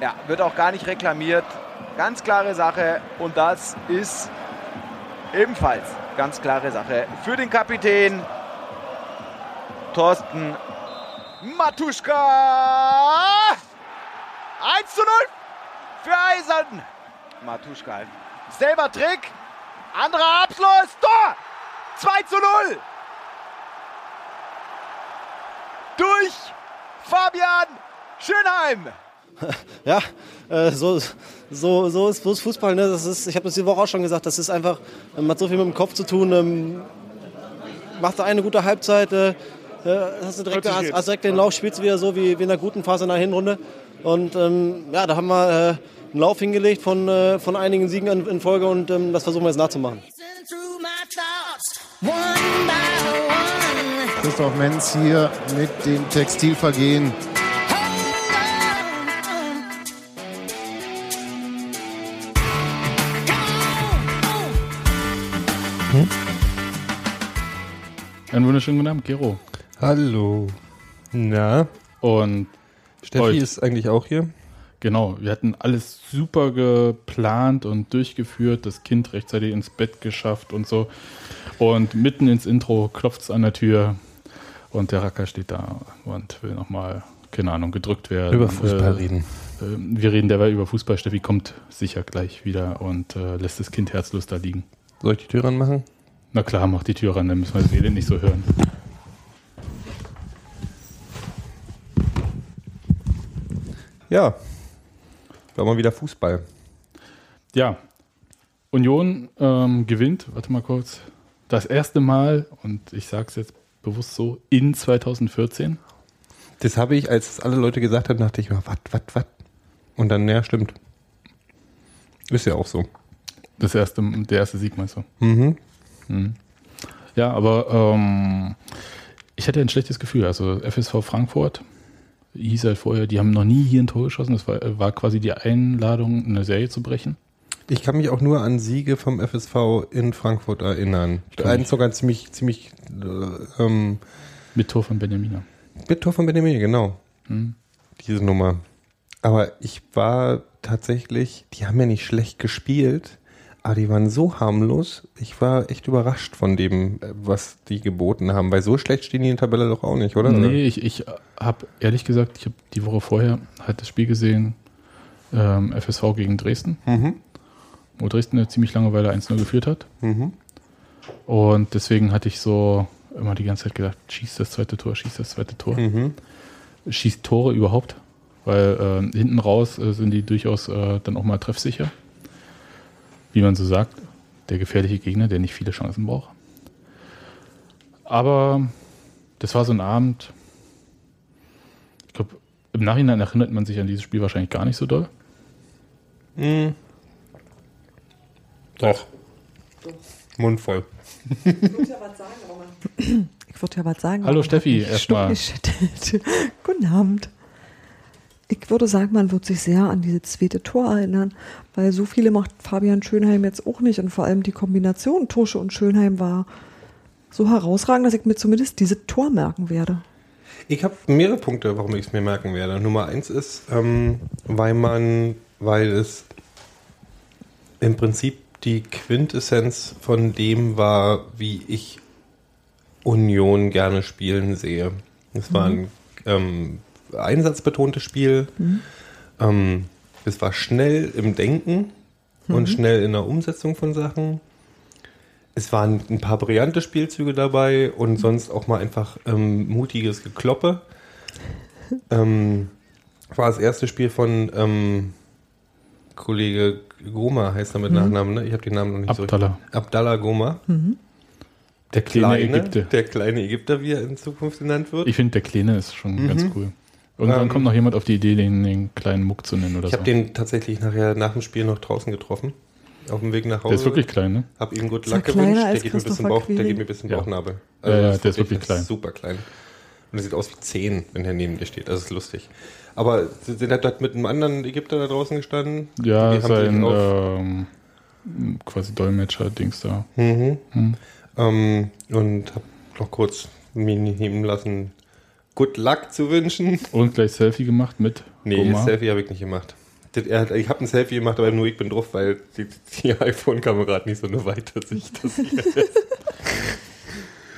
Ja, wird auch gar nicht reklamiert. Ganz klare Sache. Und das ist ebenfalls ganz klare Sache für den Kapitän Thorsten Matuschka. 1 zu 0 für Eisern. Matuschka. Selber Trick. Anderer Abschluss. Tor. 2 zu 0. Durch Fabian Schönheim. Ja, äh, so, so, so, ist, so ist Fußball. Ne? Das ist, ich habe das die Woche auch schon gesagt, das ist einfach, man hat so viel mit dem Kopf zu tun. Ähm, macht da eine gute Halbzeit, äh, äh hast du direkt, hast, hast direkt den Lauf, spielst wieder so wie, wie in der guten Phase in der Hinrunde. Und ähm, ja, da haben wir äh, einen Lauf hingelegt von, äh, von einigen Siegen in, in Folge und ähm, das versuchen wir jetzt nachzumachen. Christoph Menz hier mit dem Textilvergehen. Hm? Einen wunderschönen guten Abend, Gero. Hallo. Na? Und Steffi heute. ist eigentlich auch hier? Genau, wir hatten alles super geplant und durchgeführt, das Kind rechtzeitig ins Bett geschafft und so. Und mitten ins Intro klopft es an der Tür und der Racker steht da und will nochmal, keine Ahnung, gedrückt werden. Über Fußball äh, reden. Äh, wir reden derweil über Fußball. Steffi kommt sicher gleich wieder und äh, lässt das Kind herzlos da liegen. Soll ich die Tür ranmachen? Na klar, mach die Tür ran, dann müssen wir das Elend nicht so hören. Ja, war mal wieder Fußball. Ja, Union ähm, gewinnt, warte mal kurz, das erste Mal, und ich sage es jetzt bewusst so, in 2014. Das habe ich, als alle Leute gesagt haben, dachte ich, was, was, was? Und dann, ja, stimmt. Ist ja auch so. Das erste, der erste Sieg meinst du? Mhm. mhm. Ja, aber ähm, ich hatte ein schlechtes Gefühl. Also FSV Frankfurt hieß halt vorher, die haben noch nie hier ein Tor geschossen. Das war, war quasi die Einladung, eine Serie zu brechen. Ich kann mich auch nur an Siege vom FSV in Frankfurt erinnern. Einen sogar ziemlich, ziemlich äh, ähm, mit Tor von Benjamina. Mit Tor von Benjamina, genau. Mhm. Diese Nummer. Aber ich war tatsächlich, die haben ja nicht schlecht gespielt, aber die waren so harmlos. Ich war echt überrascht von dem, äh, was die geboten haben, weil so schlecht stehen die in der Tabelle doch auch nicht, oder? Nee, ich, ich habe ehrlich gesagt, ich habe die Woche vorher halt das Spiel gesehen, ähm, FSV gegen Dresden, mhm. wo Dresden eine ziemlich lange Weile 1-0 geführt hat. Mhm. Und deswegen hatte ich so immer die ganze Zeit gedacht, schießt das zweite Tor, schießt das zweite Tor. Mhm. Schießt Tore überhaupt weil äh, hinten raus äh, sind die durchaus äh, dann auch mal treffsicher. Wie man so sagt, der gefährliche Gegner, der nicht viele Chancen braucht. Aber das war so ein Abend. Ich glaube, im Nachhinein erinnert man sich an dieses Spiel wahrscheinlich gar nicht so doll. Mhm. Doch. Mund voll. Ich würde ja was sagen, aber ich würde ja was sagen. Hallo Steffi, erstmal. Guten Abend ich würde sagen, man wird sich sehr an diese zweite Tor erinnern, weil so viele macht Fabian Schönheim jetzt auch nicht und vor allem die Kombination Tusche und Schönheim war so herausragend, dass ich mir zumindest diese Tor merken werde. Ich habe mehrere Punkte, warum ich es mir merken werde. Nummer eins ist, ähm, weil man, weil es im Prinzip die Quintessenz von dem war, wie ich Union gerne spielen sehe. Es war ein ähm, einsatzbetontes Spiel. Mhm. Ähm, es war schnell im Denken mhm. und schnell in der Umsetzung von Sachen. Es waren ein paar brillante Spielzüge dabei und mhm. sonst auch mal einfach ähm, mutiges Gekloppe. Ähm, war das erste Spiel von ähm, Kollege Goma, heißt er mit mhm. Nachnamen, ne? Ich habe den Namen noch nicht Abdallah. so Abdallah Goma. Mhm. Der kleine, kleine Ägypter. Der kleine Ägypter, wie er in Zukunft genannt wird. Ich finde, der kleine ist schon mhm. ganz cool. Irgendwann ähm, kommt noch jemand auf die Idee, den, den kleinen Muck zu nennen oder ich so. Ich habe den tatsächlich nachher nach dem Spiel noch draußen getroffen. Auf dem Weg nach Hause. Der ist wirklich klein, ne? Hab ihm gut Lack gewünscht. Der gibt, mir ein bisschen Bauch, der gibt mir ein bisschen Bauchnabel. Also ja, ja der ist wirklich klein. Super klein. Und er sieht aus wie 10, wenn er neben dir steht. Das ist lustig. Aber sind er dort mit einem anderen Ägypter da draußen gestanden? Ja, sein ähm, quasi Dolmetscher-Dings da. Mhm. Mhm. Ähm, und hab noch kurz mir nehmen lassen, Good Luck zu wünschen. Und gleich Selfie gemacht mit Nee, Goma. Selfie habe ich nicht gemacht. Hat, ich habe ein Selfie gemacht, aber nur ich bin drauf, weil die, die iPhone-Kamera hat nicht so eine weite Sicht. Das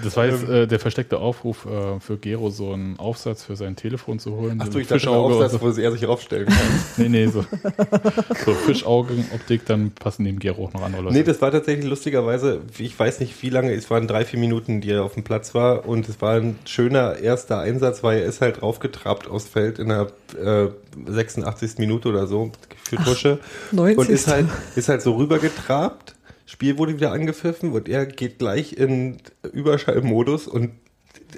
Das war jetzt äh, der versteckte Aufruf äh, für Gero, so einen Aufsatz für sein Telefon zu holen. Achso, So ich dachte, das, so. wo er sich aufstellen kann. Nee, nee, so, so Fischaugenoptik, dann passen neben Gero auch noch andere Leute. Nee, das war tatsächlich lustigerweise, ich weiß nicht wie lange, es waren drei, vier Minuten, die er auf dem Platz war und es war ein schöner erster Einsatz, weil er ist halt draufgetrabt aufs Feld in der äh, 86. Minute oder so für Tusche 90. und ist halt, ist halt so rübergetrabt, Spiel wurde wieder angepfiffen und er geht gleich in Überschallmodus und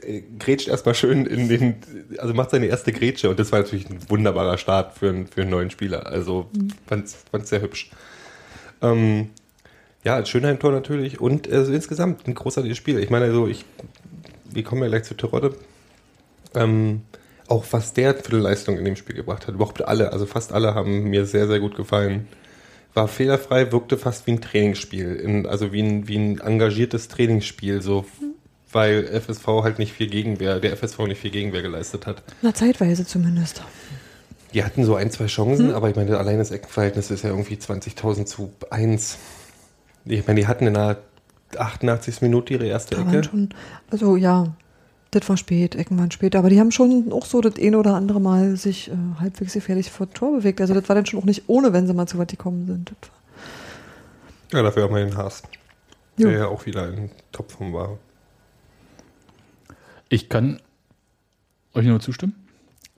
äh, grätscht erstmal schön in den, also macht seine erste Grätsche und das war natürlich ein wunderbarer Start für, einen- für einen neuen Spieler. Also fand's, fand's sehr hübsch. Ähm, ja, als Schönheim-Tor natürlich und also insgesamt ein großartiges Spiel. Ich meine, also ich, wir kommen ja gleich zu Terodde. Ähm, auch was der für eine Leistung in dem Spiel gebracht hat. Überhaupt alle, also fast alle haben mir sehr, sehr gut gefallen. War fehlerfrei, wirkte fast wie ein Trainingsspiel, in, also wie ein, wie ein engagiertes Trainingsspiel, so, weil FSV halt nicht viel Gegenwehr, der FSV nicht viel Gegenwehr geleistet hat. Na, zeitweise zumindest. Die hatten so ein, zwei Chancen, aber ich meine, allein das Eckenverhältnis ist ja irgendwie 20.000 zu 1. Ich meine, die hatten in der 88. Minute ihre erste Da Ecke. schon, also ja, das war spät, Ecken waren spät, aber die haben schon auch so das eine oder andere Mal sich äh, halbwegs gefährlich vor Tor bewegt. Also das war dann schon auch nicht ohne, wenn sie mal zu weit gekommen sind. Ja, dafür haben wir den Haas, Jo. der ja auch wieder in Topform war. Ich kann euch nur zustimmen.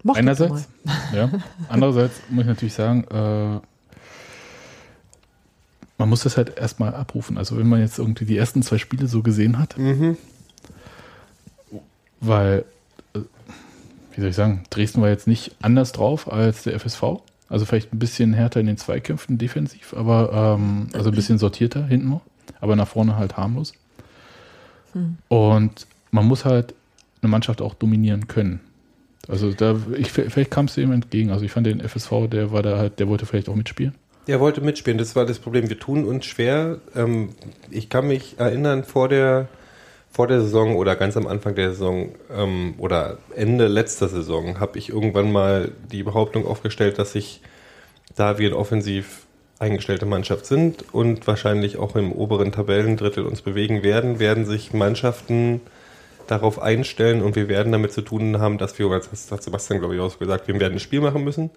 Mach das Einerseits, mal. ja. Andererseits muss ich natürlich sagen, äh, man muss das halt erstmal abrufen. Also wenn man jetzt irgendwie die ersten zwei Spiele so gesehen hat, weil, äh, wie soll ich sagen, Dresden war jetzt nicht anders drauf als der FSV. Also vielleicht ein bisschen härter in den Zweikämpfen defensiv, aber ähm, also ein bisschen sortierter hinten noch, aber nach vorne halt harmlos. Und man muss halt eine Mannschaft auch dominieren können. Also da, ich, vielleicht kam es dem entgegen. Also ich fand den FSV, der war da halt, der wollte vielleicht auch mitspielen. Der wollte mitspielen, das war das Problem. Wir tun uns schwer. Ähm, ich kann mich erinnern, vor der, vor der Saison oder ganz am Anfang der Saison ähm, oder Ende letzter Saison habe ich irgendwann mal die Behauptung aufgestellt, dass ich, da wir eine offensiv eingestellte Mannschaft sind und wahrscheinlich auch im oberen Tabellendrittel uns bewegen werden, werden sich Mannschaften darauf einstellen und wir werden damit zu tun haben, dass wir, das hat Sebastian glaube ich auch gesagt, wir werden ein Spiel machen müssen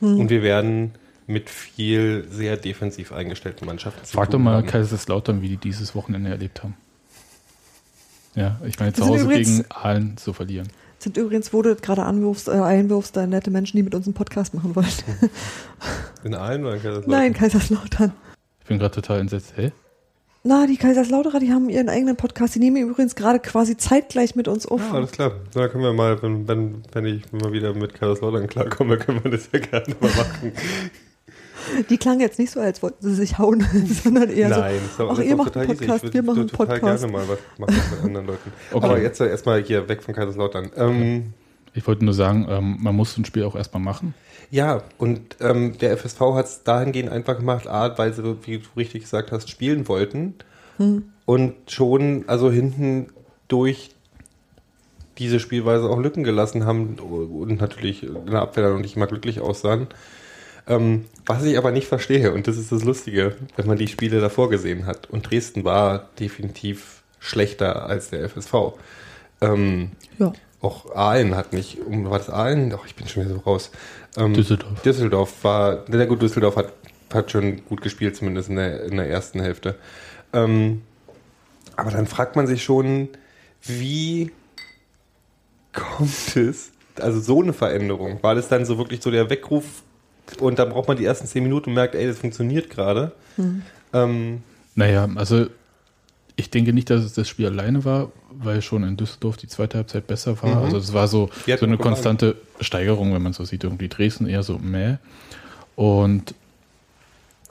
und wir werden mit viel sehr defensiv eingestellten Mannschaften zu Frag doch tun mal haben. Kaiserslautern, wie die dieses Wochenende erlebt haben. Ja, ich meine, zu Hause übrigens- gegen Aalen zu verlieren. Sind übrigens, wo du gerade anwirfst, äh, einwirfst, da nette Menschen, die mit uns einen Podcast machen wollen. In Aalen oder in Kaiserslautern? Nein, Kaiserslautern. Ich bin gerade total entsetzt. Hä? Na, die Kaiserslauterer, die haben ihren eigenen Podcast. Die nehmen übrigens gerade quasi zeitgleich mit uns auf. Ja, alles klar. Da können wir mal, wenn, wenn, wenn ich mal wieder mit Kaiserslautern klarkomme, können wir das ja gerne mal machen. Die klangen jetzt nicht so, als wollten sie sich hauen, sondern eher Nein, so, ach, ihr macht einen total. Podcast, Ich wir würde machen einen total Podcast. gerne mal was machen mit anderen Leuten. Okay. Aber jetzt äh, erstmal hier weg von Kaiserslautern. Ähm, Ich wollte nur sagen, ähm, man muss ein Spiel auch erstmal machen. Ja, und ähm, der FSV hat es dahingehend einfach gemacht, A, weil sie, wie du richtig gesagt hast, spielen wollten. Und schon, also hinten durch diese Spielweise auch Lücken gelassen haben und natürlich in der Abwehr dann nicht mal glücklich aussahen. Ähm, was ich aber nicht verstehe, und das ist das Lustige, wenn man die Spiele davor gesehen hat. Und Dresden war definitiv schlechter als der FSV. Ähm, Ja. auch Aalen hat nicht, um war das Aalen? Doch, ich bin schon wieder so raus. Ähm, Düsseldorf. Düsseldorf war, na gut, Düsseldorf hat, hat schon gut gespielt, zumindest in der, in der ersten Hälfte. Ähm, aber dann fragt man sich schon, wie kommt es, also so eine Veränderung? War das dann so wirklich so der Weckruf und dann braucht man die ersten zehn Minuten und merkt, ey, das funktioniert gerade? Ähm, Naja, also ich denke nicht, dass es das Spiel alleine war, weil schon in Düsseldorf die zweite Halbzeit besser war. Mhm. Also es war so, so eine konstante Steigerung, wenn man so sieht. Irgendwie Dresden eher so meh. Und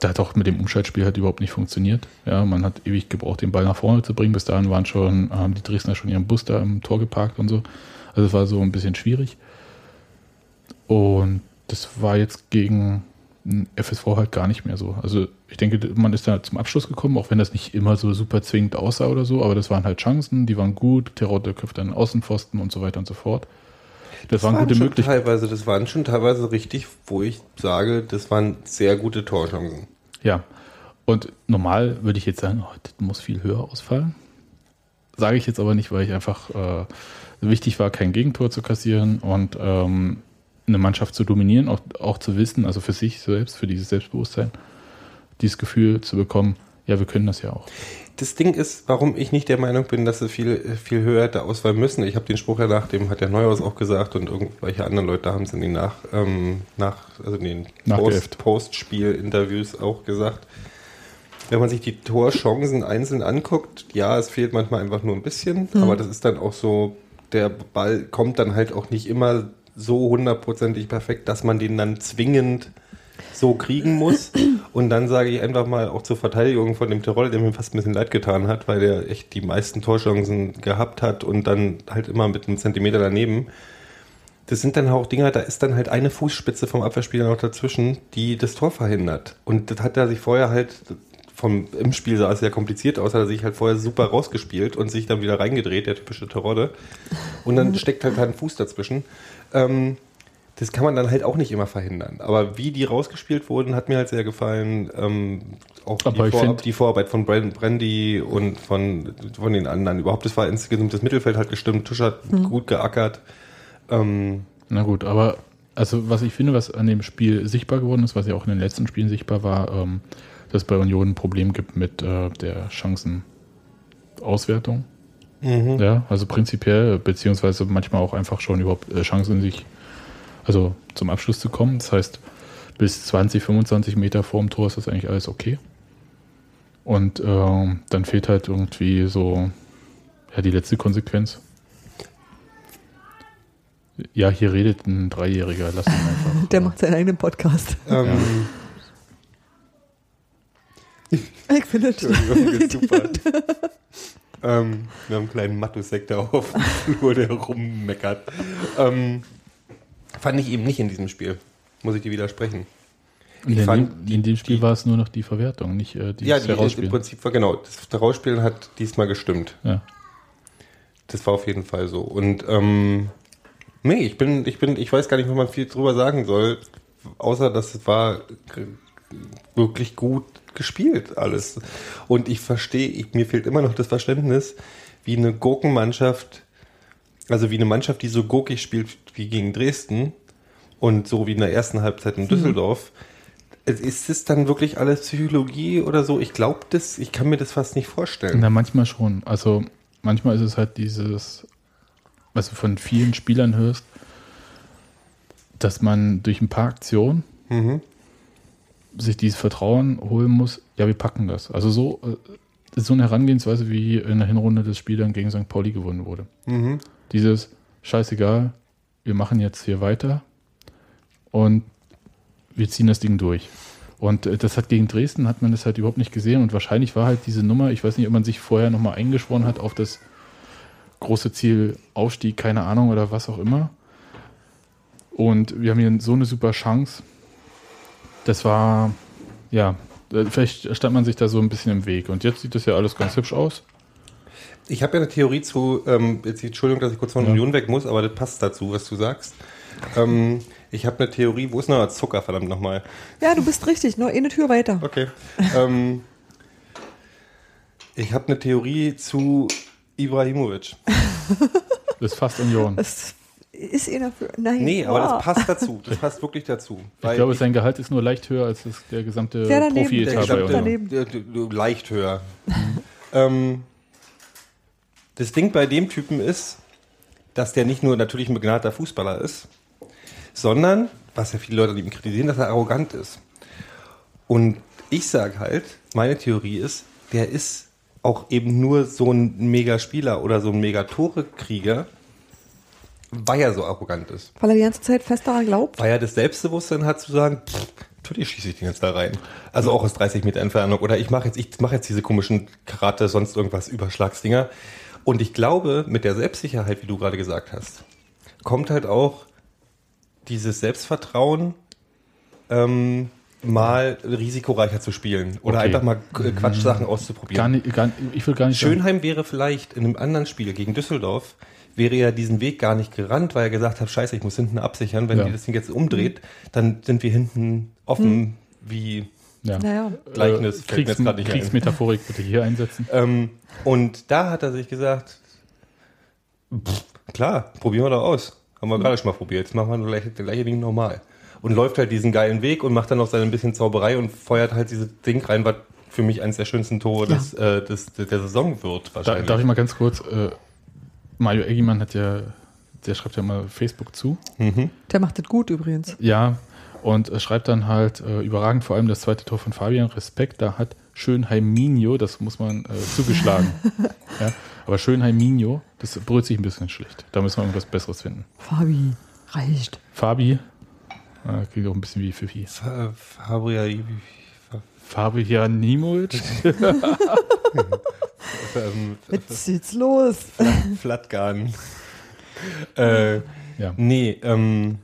da hat auch mit dem Umschaltspiel halt überhaupt nicht funktioniert. Ja, man hat ewig gebraucht, den Ball nach vorne zu bringen. Bis dahin waren schon, haben die Dresdner schon ihren Bus da im Tor geparkt und so. Also es war so ein bisschen schwierig. Und das war jetzt gegen FSV halt gar nicht mehr so. Also ich denke, man ist da zum Abschluss gekommen, auch wenn das nicht immer so super zwingend aussah oder so, aber das waren halt Chancen, die waren gut, Terodde köpft einen Außenpfosten und so weiter und so fort. Das waren waren gute Möglichkeiten. teilweise, das waren schon teilweise richtig, wo ich sage, das waren sehr gute Torchancen. Ja. Und normal würde ich jetzt sagen, oh, das muss viel höher ausfallen. Sage ich jetzt aber nicht, weil ich einfach äh, wichtig war, kein Gegentor zu kassieren und ähm, eine Mannschaft zu dominieren, auch, auch zu wissen, also für sich selbst, für dieses Selbstbewusstsein, dieses Gefühl zu bekommen, ja, wir können das ja auch. Das Ding ist, warum ich nicht der Meinung bin, dass sie viel, viel höher hätte ausfallen müssen. Ich habe den Spruch ja nach dem, hat der Neuhaus auch gesagt und irgendwelche anderen Leute haben es in den nach, ähm, nach, also in den. Post, Postspiel-Interviews auch gesagt. Wenn man sich die Torchancen einzeln anguckt, ja, es fehlt manchmal einfach nur ein bisschen, aber das ist dann auch so, der Ball kommt dann halt auch nicht immer so hundertprozentig perfekt, dass man den dann zwingend so kriegen muss. Und dann sage ich einfach mal auch zur Verteidigung von dem Tirol, der mir fast ein bisschen leid getan hat, weil der echt die meisten Torchancen gehabt hat und dann halt immer mit einem Zentimeter daneben. Das sind dann auch Dinger, da ist dann halt eine Fußspitze vom Abwehrspieler noch dazwischen, die das Tor verhindert. Und das hat er sich vorher halt vom, im Spiel sah es sehr kompliziert aus, hat er sich halt vorher super rausgespielt und sich dann wieder reingedreht, der typische Terodde. Und dann steckt halt ein Fuß dazwischen. Ähm, das kann man dann halt auch nicht immer verhindern. Aber wie die rausgespielt wurden, hat mir halt sehr gefallen. Ähm, auch die, ich Vor find- die Vorarbeit von Brand Brandy und von, von den anderen. Überhaupt, das war insgesamt das Mittelfeld hat gestimmt. Tusch hat gut geackert. Ähm, Na gut, aber also was ich finde, was an dem Spiel sichtbar geworden ist, was ja auch in den letzten Spielen sichtbar war, ähm, dass es bei Union ein Problem gibt mit äh, der Chancenauswertung. Ja, also prinzipiell, beziehungsweise manchmal auch einfach schon überhaupt äh, Chancen, sich also zum Abschluss zu kommen. Das heißt, bis 20, 25 Meter vorm Tor ist das eigentlich alles okay. Und ähm, dann fehlt halt irgendwie so ja, die letzte Konsequenz. Ja, hier redet ein Dreijähriger, lass ihn einfach. Der macht seinen eigenen Podcast. ähm, Ich finde das super. ähm, wir haben einen kleinen Mathe-Sektor auf dem Flur, der rummeckert. Ähm, fand ich eben nicht in diesem Spiel. Muss ich dir widersprechen. In, fand dem, in dem Spiel war es nur noch die Verwertung, nicht äh, dieses Ja, die, im Herausspielen. Prinzip war genau. Das Herausspielen hat diesmal gestimmt. Ja. Das war auf jeden Fall so. Und ähm, nee, ich bin, ich bin, ich weiß gar nicht, was man viel drüber sagen soll, außer dass es war wirklich gut gespielt alles. Und ich verstehe, mir fehlt immer noch das Verständnis, wie eine Gurkenmannschaft, also wie eine Mannschaft, die so gurkig spielt wie gegen Dresden und so wie in der ersten Halbzeit in Düsseldorf. Es- Ist es dann wirklich alles Psychologie oder so? Ich glaube das, ich kann mir das fast nicht vorstellen. Na, manchmal schon. Also manchmal ist es halt dieses, was du von vielen Spielern hörst, dass man durch ein paar Aktionen Mhm. Sich dieses Vertrauen holen muss, ja, wir packen das. Also so, äh, so eine Herangehensweise, wie in der Hinrunde des Spiel dann gegen St. Pauli gewonnen wurde. Mhm. Dieses, scheißegal, wir machen jetzt hier weiter und wir ziehen das Ding durch. Und äh, das hat gegen Dresden, hat man das halt überhaupt nicht gesehen und wahrscheinlich war halt diese Nummer, ich weiß nicht, ob man sich vorher nochmal eingeschworen hat auf das große Ziel Aufstieg, keine Ahnung oder was auch immer. Und wir haben hier so eine super Chance. Das war, ja, vielleicht stand man sich da so ein bisschen im Weg. Und jetzt sieht das ja alles ganz hübsch aus. Ich habe ja eine Theorie zu, ähm, jetzt, Entschuldigung, dass ich kurz von Ja. Union weg muss, aber das passt dazu, was du sagst. Ähm, ich habe eine Theorie, wo ist noch Zucker, verdammt nochmal? Ja, du bist richtig. Nur eine Tür weiter. Okay. ähm, ich habe eine Theorie zu Ibrahimovic. Das ist fast Union. Das ist einer für. Nein. Nee, aber oh. das passt dazu. Das passt wirklich dazu. Ich glaube, sein Gehalt ist nur leicht höher als das, der gesamte Der daneben, der Profi-Etat bei gesamte, daneben. der, der, der, leicht höher. ähm, das Ding bei dem Typen ist, dass der nicht nur natürlich ein begnadeter Fußballer ist, sondern, was ja viele Leute an ihm kritisieren, dass er arrogant ist. Und ich sage halt, meine Theorie ist, der ist auch eben nur so ein Mega-Spieler oder so ein Mega-Tore-Krieger, weil er so arrogant ist. Weil er die ganze Zeit fest daran glaubt. Weil er das Selbstbewusstsein hat zu sagen, pff, natürlich schieße ich den jetzt da rein. Also auch aus 30 Meter Entfernung. Oder ich mache jetzt, ich mache jetzt diese komischen Karate, sonst irgendwas Überschlagsdinger. Und ich glaube, mit der Selbstsicherheit, wie du gerade gesagt hast, kommt halt auch dieses Selbstvertrauen, ähm, mal risikoreicher zu spielen oder Okay. einfach mal K- Quatschsachen auszuprobieren. Gar nicht, gar, ich will gar nicht sagen- Schönheim wäre vielleicht in einem anderen Spiel gegen Düsseldorf, wäre ja diesen Weg gar nicht gerannt, weil er gesagt hat, scheiße, ich muss hinten absichern. Wenn Ja. die das Ding jetzt umdreht, dann sind wir hinten offen wie Ja. Naja, Gleichnis. Äh, Kriegs nicht ein. Kriegsmetaphorik bitte hier einsetzen. Ähm, und da hat er sich gesagt, pff, klar, probieren wir doch aus. Haben wir gerade schon mal probiert. Jetzt machen wir das gleiche, das gleiche Ding normal. Und läuft halt diesen geilen Weg und macht dann noch seine bisschen Zauberei und feuert halt dieses Ding rein, was für mich eines der schönsten Tore Ja. des, äh, des, der Saison wird Da, wahrscheinlich. darf ich mal ganz kurz, äh, Mario Eggimann hat ja, der schreibt ja mal Facebook zu. der macht das gut übrigens. Ja, und schreibt dann halt äh, überragend vor allem das zweite Tor von Fabian. Respekt, da hat Schönheim-Minho, das muss man äh, zugeschlagen. ja, aber Schönheim-Minho, das brüht sich ein bisschen schlecht. Da müssen wir irgendwas Besseres finden. Fabi, reicht. Fabi, äh, klingt auch ein bisschen wie Fifi. Fa- Fabria, Fabian Nimovic? ähm, Jetzt geht's los. Flatgarn. äh, Ja. nee, ähm,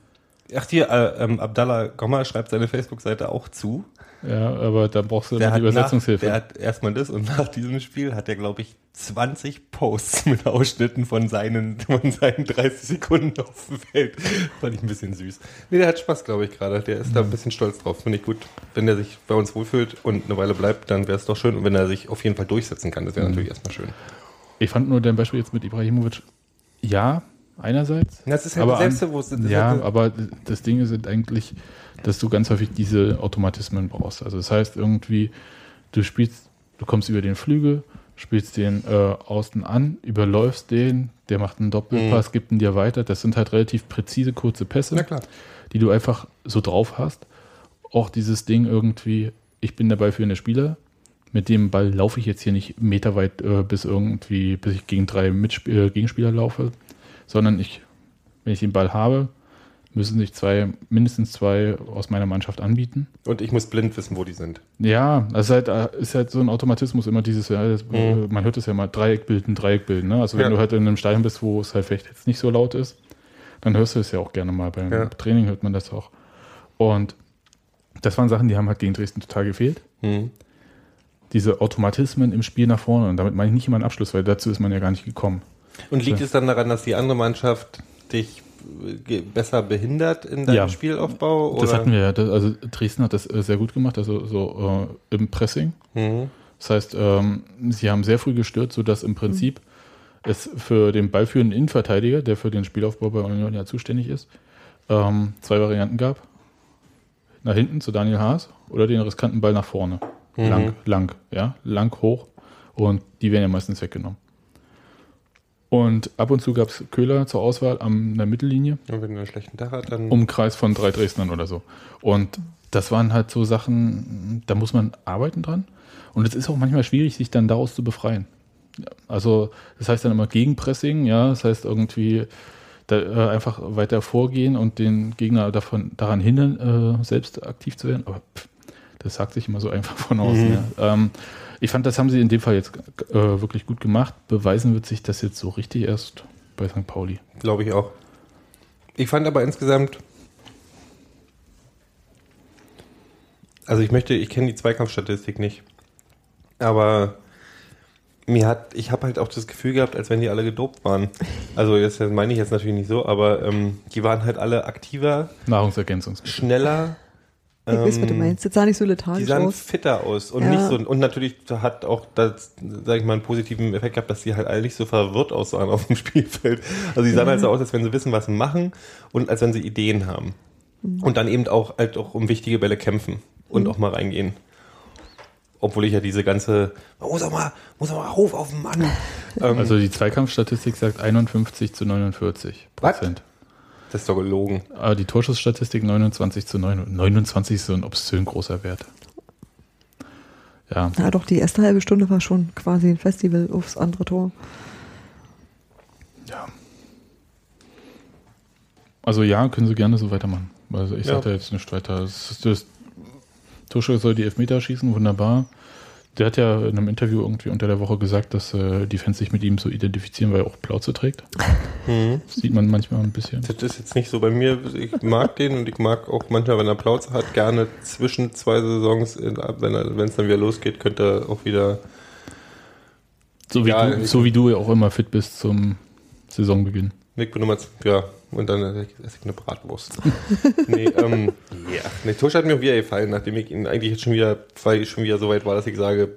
ach hier, äh, ähm, Abdallah Gommer schreibt seine Facebook-Seite auch zu. Ja, aber da brauchst du Der immer die Übersetzungshilfe. Nach, der hat erstmal das und nach diesem Spiel hat er, glaube ich, 20 Posts mit Ausschnitten von seinen, von seinen 30 Sekunden auf dem Feld. Fand ich ein bisschen süß. Nee, der hat Spaß, glaube ich, gerade. Der ist da ein bisschen stolz drauf. Finde ich gut. Wenn er sich bei uns wohlfühlt und eine Weile bleibt, dann wäre es doch schön. Und wenn er sich auf jeden Fall durchsetzen kann, das wäre natürlich erstmal schön. Ich fand nur dein Beispiel jetzt mit Ibrahimovic, ja, einerseits. Das ist halt aber. Das Ja, aber das Ding ist halt eigentlich, dass du ganz häufig diese Automatismen brauchst. Also das heißt irgendwie, du spielst, du kommst über den Flügel, spielst den äh, außen an, überläufst den, der macht einen Doppelpass, gibt ihn dir weiter. Das sind halt relativ präzise, kurze Pässe, die du einfach so drauf hast. Auch dieses Ding irgendwie, ich bin der ballführende Spieler, mit dem Ball laufe ich jetzt hier nicht meterweit äh, bis irgendwie, bis ich gegen drei Mitsp äh, Gegenspieler laufe, sondern ich, wenn ich den Ball habe, müssen sich zwei, mindestens zwei aus meiner Mannschaft anbieten. Und ich muss blind wissen, wo die sind. Ja, das ist halt, äh, ist halt so ein Automatismus, immer dieses, ja, das, äh, man hört es ja mal, Dreieck bilden, Dreieck bilden. Ne? Also wenn Ja. du halt in einem Stadion bist, wo es halt vielleicht jetzt nicht so laut ist, dann hörst du es ja auch gerne mal. Beim Ja. Training hört man das auch. Und das waren Sachen, die haben halt gegen Dresden total gefehlt. Hm. Diese Automatismen im Spiel nach vorne. Und damit meine ich nicht immer einen Abschluss, weil dazu ist man ja gar nicht gekommen. Und liegt es dann daran, dass die andere Mannschaft dich besser behindert in deinem Ja. Spielaufbau? Das oder? hatten wir ja. Das, also Dresden hat das äh, sehr gut gemacht, also so äh, im Pressing. Mhm. Das heißt, ähm, sie haben sehr früh gestört, sodass im Prinzip es für den ballführenden Innenverteidiger, der für den Spielaufbau bei Union ja zuständig ist, ähm, zwei Varianten gab. Nach hinten zu Daniel Haas oder den riskanten Ball nach vorne. Lang, lang, ja, lang hoch. Und die werden ja meistens weggenommen. Und ab und zu gab es Köhler zur Auswahl an der Mittellinie Und wenn du einen schlechten Tag hast, dann. Umkreis von drei Dresdnern oder so. Und das waren halt so Sachen, da muss man arbeiten dran. Und es ist auch manchmal schwierig, sich dann daraus zu befreien. Also, das heißt dann immer Gegenpressing, ja, das heißt irgendwie da, äh, einfach weiter vorgehen und den Gegner davon, daran hindern, äh, selbst aktiv zu werden. Aber pff, das sagt sich immer so einfach von außen. Ja. Ähm, ich fand, das haben sie in dem Fall jetzt äh, wirklich gut gemacht. Beweisen wird sich das jetzt so richtig erst bei St. Pauli. Glaube ich auch. Ich fand aber insgesamt. Also ich möchte, ich kenne die Zweikampfstatistik nicht. Aber mir hat, ich habe halt auch das Gefühl gehabt, als wenn die alle gedopt waren. Also das meine ich jetzt natürlich nicht so, aber ähm, die waren halt alle aktiver, Nahrungsergänzungsmittel. schneller. Ich weiß, was du ähm, meinst. Das sah nicht so Die lethargisch sahen aus. fitter aus und Ja. nicht so und natürlich hat auch das, sag ich mal, einen positiven Effekt gehabt, dass die halt alle nicht so verwirrt aussahen auf dem Spielfeld. Also die sahen halt so aus, als wenn sie wissen, was sie machen und als wenn sie Ideen haben. Und dann eben auch halt auch um wichtige Bälle kämpfen und auch mal reingehen. Obwohl ich ja diese ganze, man muss auch mal, muss auch mal auf auf den Mann. ähm, Also die Zweikampfstatistik sagt 51 zu 49 Prozent. Das ist doch gelogen. Aber die Torschussstatistik 29 zu 9. 29 ist so ein obszön großer Wert. Ja, Ja, doch, die erste halbe Stunde war schon quasi ein Festival aufs andere Tor. ja. Also ja, können sie gerne so weitermachen. Also ich Ja. sage da jetzt nicht weiter. Das, ist- das Tuschel soll die Elfmeter schießen, wunderbar. Der hat ja in einem Interview irgendwie unter der Woche gesagt, dass äh, die Fans sich mit ihm so identifizieren, weil er auch Plauze trägt. Mhm. Sieht man manchmal ein bisschen. Das ist jetzt nicht so bei mir. Ich mag den und ich mag auch manchmal, wenn er Plauze hat, gerne zwischen zwei Saisons, wenn es dann wieder losgeht, könnte er auch wieder. So wie, Ja, du, so wie du ja auch immer fit bist zum Saisonbeginn. Nick Nummer z- ja, und dann esse ich eine Bratwurst. nee, ähm, ja. Nee, Tusch hat mir auch wieder gefallen, nachdem ich ihn eigentlich jetzt schon wieder, weil ich schon wieder so weit war, dass ich sage,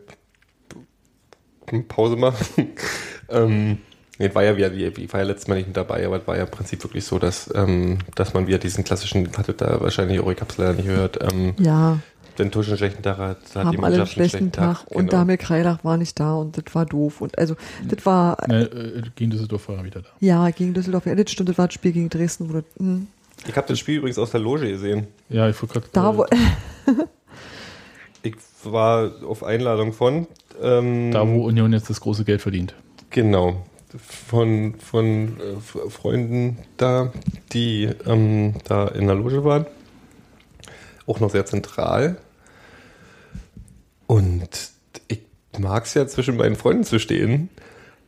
Pause machen. ähm, nee, war ja wieder, ich war ja letztes Mal nicht mit dabei, aber es war ja im Prinzip wirklich so, dass, ähm, dass man wieder diesen klassischen, hattet da wahrscheinlich auch, ich hab's leider nicht gehört, ähm, Ja, wenn Tusch einen schlechten Tag hat, hat die haben alle einen Mannschaft schlechten Tag. Und genau. Damir Kreilach war nicht da und das war doof. Und also, das war, Ne, äh, gegen Düsseldorf war er wieder da. ja, gegen Düsseldorf. Ja, das stimmt, das war das Spiel gegen Dresden. Wo das, hm. Ich habe das Spiel übrigens aus der Loge gesehen. Ja, ich wollte da, gerade. wo, Äh, Ich war auf Einladung von. Ähm, da, wo Union jetzt das große Geld verdient. Genau. Von, von äh, Freunden da, die ähm, da in der Loge waren. Auch noch sehr zentral. Und ich mag es ja zwischen meinen Freunden zu stehen,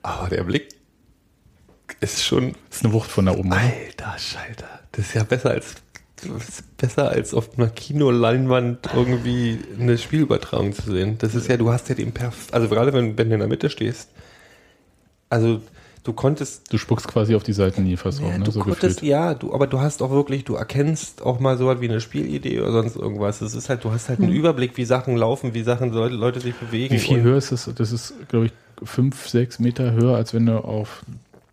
aber der Blick ist schon. Das ist eine Wucht von da oben. Alter Schalter. Das ist ja besser als. Besser als auf einer Kinoleinwand irgendwie eine Spielübertragung zu sehen. Das ist ja, du hast ja den Perf. Also gerade wenn, wenn du in der Mitte stehst. Also du konntest Du spuckst quasi auf die Seitenlinie fast ja, rum, ne? du so konntest, gefühlt. ja, du, aber du hast auch wirklich, du erkennst auch mal so was wie eine Spielidee oder sonst irgendwas. Es ist halt, du hast halt einen Überblick, wie Sachen laufen, wie Sachen Leute, Leute sich bewegen. Wie viel höher ist das? Das ist, glaube ich, fünf, sechs Meter höher, als wenn du auf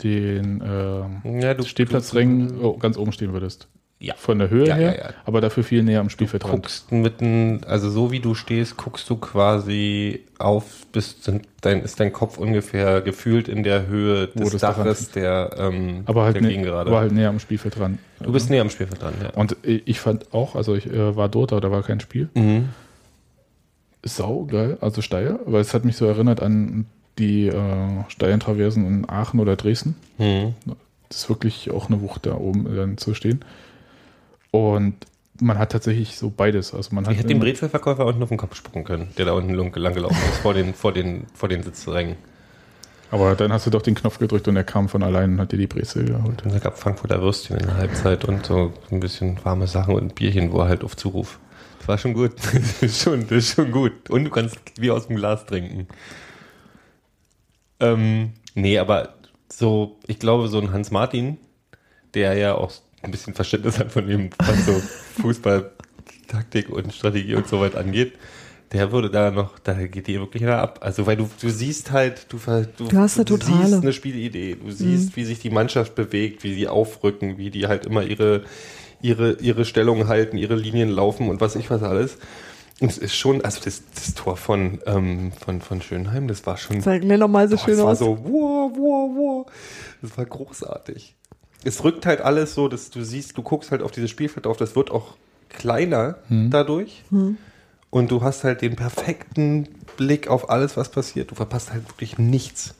den ähm, Ja, du Stehplatzrängen oh, ganz oben stehen würdest. Ja. Von der Höhe Ja, her, ja, aber dafür viel näher am Du Spielfeldrand. guckst mitten, also so wie du stehst, guckst du quasi auf, bis sind dein, ist dein Kopf ungefähr gefühlt in der Höhe Wo des Daches der, ähm, Aber halt, der nä- Gegengerade. aber halt näher am Spielfeldrand. du bist näher am Spielfeld dran, ja. Und ich fand auch, also ich äh, war dort, aber da war kein Spiel. Mhm. Sau geil, also steil, aber es hat mich so erinnert an die äh, steilen Traversen in Aachen oder Dresden. Mhm. Das ist wirklich auch eine Wucht, da oben dann zu stehen. Und man hat tatsächlich so beides. Also man hat Ich hätte den Brezelverkäufer unten auf den Kopf spucken können, der da unten lang gelaufen ist, vor den, vor den, vor den Sitzrängen. aber dann hast du doch den Knopf gedrückt und er kam von allein und hat dir die Brezel geholt. Und da gab Frankfurter Würstchen in der Halbzeit und so ein bisschen warme Sachen und ein Bierchen, wo er halt auf Zuruf. Das war schon gut. Das ist schon, das ist schon gut. Und du kannst wie aus dem Glas trinken. Ähm, nee, aber so, ich glaube, so ein Hans Martin, der ja auch ein bisschen Verständnis hat von dem, was so Fußball, Taktik und Strategie und so weit angeht, der würde da noch, da geht dir wirklich einer ab. Also, weil du, du siehst halt, du, du, Du hast eine du totale. siehst eine Spielidee, du siehst, wie sich die Mannschaft bewegt, wie sie aufrücken, wie die halt immer ihre, ihre, ihre Stellung halten, ihre Linien laufen und was ich was alles. Und es ist schon, also das, das Tor von, ähm, von, von Schönheim, das war schon. Zeig mir nochmal so Boah, schön war aus. so, wow, wow, wow. Das war großartig. Es rückt halt alles so, dass du siehst, du guckst halt auf dieses Spielfeld auf, das wird auch kleiner dadurch. Und du hast halt den perfekten Blick auf alles, was passiert. Du verpasst halt wirklich nichts.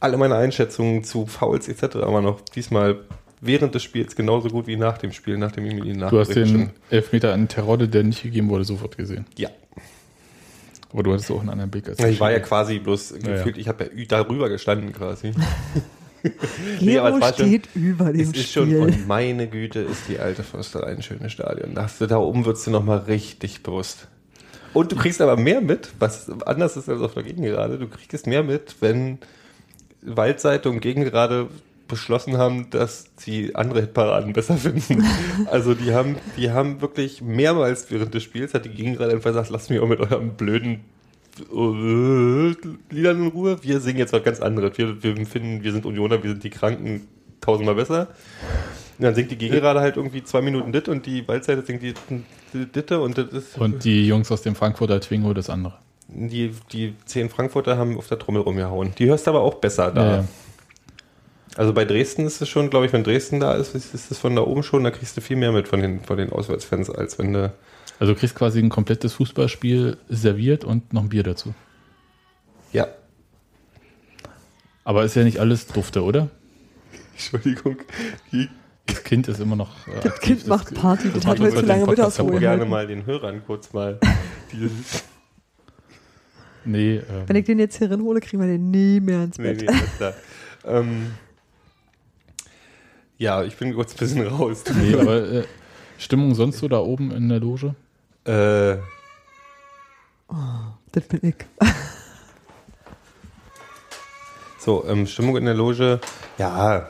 Alle meine Einschätzungen zu Fouls etc. waren noch diesmal während des Spiels genauso gut wie nach dem Spiel, nachdem ich mir die Du hast den schon- Elfmeter an Terodde, der nicht gegeben wurde, sofort gesehen. Ja. Aber du hattest auch einen anderen Blick als Ja, Ich war ja quasi bloß Ja, gefühlt, ich habe ja darüber gestanden quasi. Gero aber es war schon- steht über dem Es ist schon, Spiel. und meine Güte, ist die alte Försterei ein schönes Stadion. Da, du, da oben wird's dir nochmal richtig bewusst. Und du kriegst aber mehr mit, was anders ist als auf der Gegengerade. Du kriegst mehr mit, wenn Waldseite und Gegengerade beschlossen haben, dass sie andere Hitparaden besser finden. also die haben, die haben wirklich mehrmals während des Spiels hat die Gegengerade einfach gesagt, lasst mich auch mit eurem blöden Liedern in Ruhe. Wir singen jetzt was ganz anderes. Wir, wir finden, wir sind Unioner, wir sind die Kranken tausendmal besser. Und dann singt die Gegengerade halt irgendwie zwei Minuten dit und die Waldseite singt die Ditte und das ist Und die Jungs aus dem Frankfurter Twingo das andere. die, die zehn Frankfurter haben auf der Trommel rumgehauen. Die hörst du aber auch besser da. Ja. Also bei Dresden ist es schon, glaube ich, wenn Dresden da ist, ist ist es von da oben schon, da kriegst du viel mehr mit von den, von den Auswärtsfans, als wenn du. Also du kriegst quasi ein komplettes Fußballspiel serviert und noch ein Bier dazu. Ja. Aber ist ja nicht alles dufte, oder? Entschuldigung. Die Das Kind ist immer noch. Äh, Das. Kind macht Party, das hat wird heute zu lange Podcast Ich würde gerne mal den Hörern kurz mal dieses. Nee, ähm, Wenn ich den jetzt hier hole, kriegen wir den nie mehr ins Nee, Bett. nee, alles klar. ähm, ja, ich bin kurz ein bisschen raus. nee aber äh, Stimmung sonst so da oben in der Loge? Äh, Das bin ich. so, ähm, Stimmung in der Loge, ja,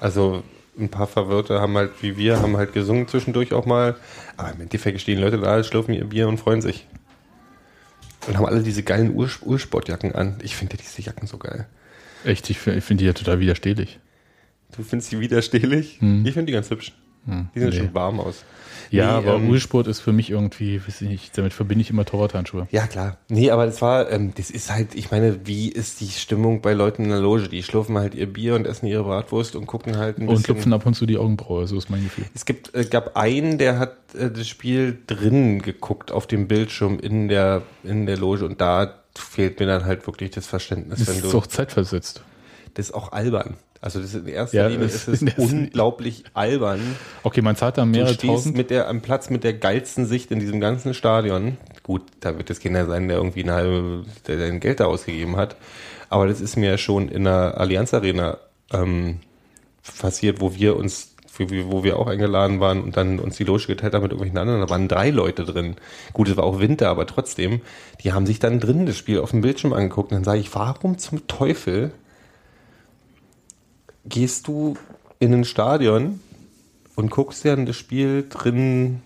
also ein paar Verwirrte haben halt, wie wir, haben halt gesungen zwischendurch auch mal. Aber im Endeffekt stehen Leute da, schlürfen ihr Bier und freuen sich. Und haben alle diese geilen Ur Ursportjacken an. Ich finde diese Jacken so geil. Echt, ich finde die ja total widerstehlich. Du findest die widerstehlich? Hm. Ich finde die ganz hübsch. Hm, Die sehen nee. schon warm aus. Ja, Nee, aber ähm, Ursport ist für mich irgendwie, weiß ich nicht, damit verbinde ich immer Torwarthandschuhe. Ja, klar. Nee, aber das war, ähm, das ist halt, ich meine, wie ist die Stimmung bei Leuten in der Loge? Die schlürfen halt ihr Bier und essen ihre Bratwurst und gucken halt ein Und bisschen. lupfen ab und zu die Augenbraue, so ist mein Gefühl. Es gibt, äh, gab einen, der hat äh, das Spiel drin geguckt auf dem Bildschirm in der, in der Loge und da fehlt mir dann halt wirklich das Verständnis, Das wenn ist auch zeitversetzt. das ist auch albern. Also das ist in erster Ja, Linie ist es unglaublich albern. Okay, man zahlt da Du mehrere stehst tausend. mit der, am Platz mit der geilsten Sicht in diesem ganzen Stadion. Gut, da wird es keiner sein, der irgendwie eine halbe, der sein Geld da ausgegeben hat. Aber das ist mir schon in der Allianz Arena ähm, passiert, wo wir uns, wo wir, wo wir auch eingeladen waren und dann uns die Loge geteilt haben mit irgendwelchen anderen. Da waren drei Leute drin. Gut, es war auch Winter, aber trotzdem, die haben sich dann drin das Spiel auf dem Bildschirm angeguckt. Und dann sage ich, warum zum Teufel gehst du in ein Stadion und guckst dir das Spiel drin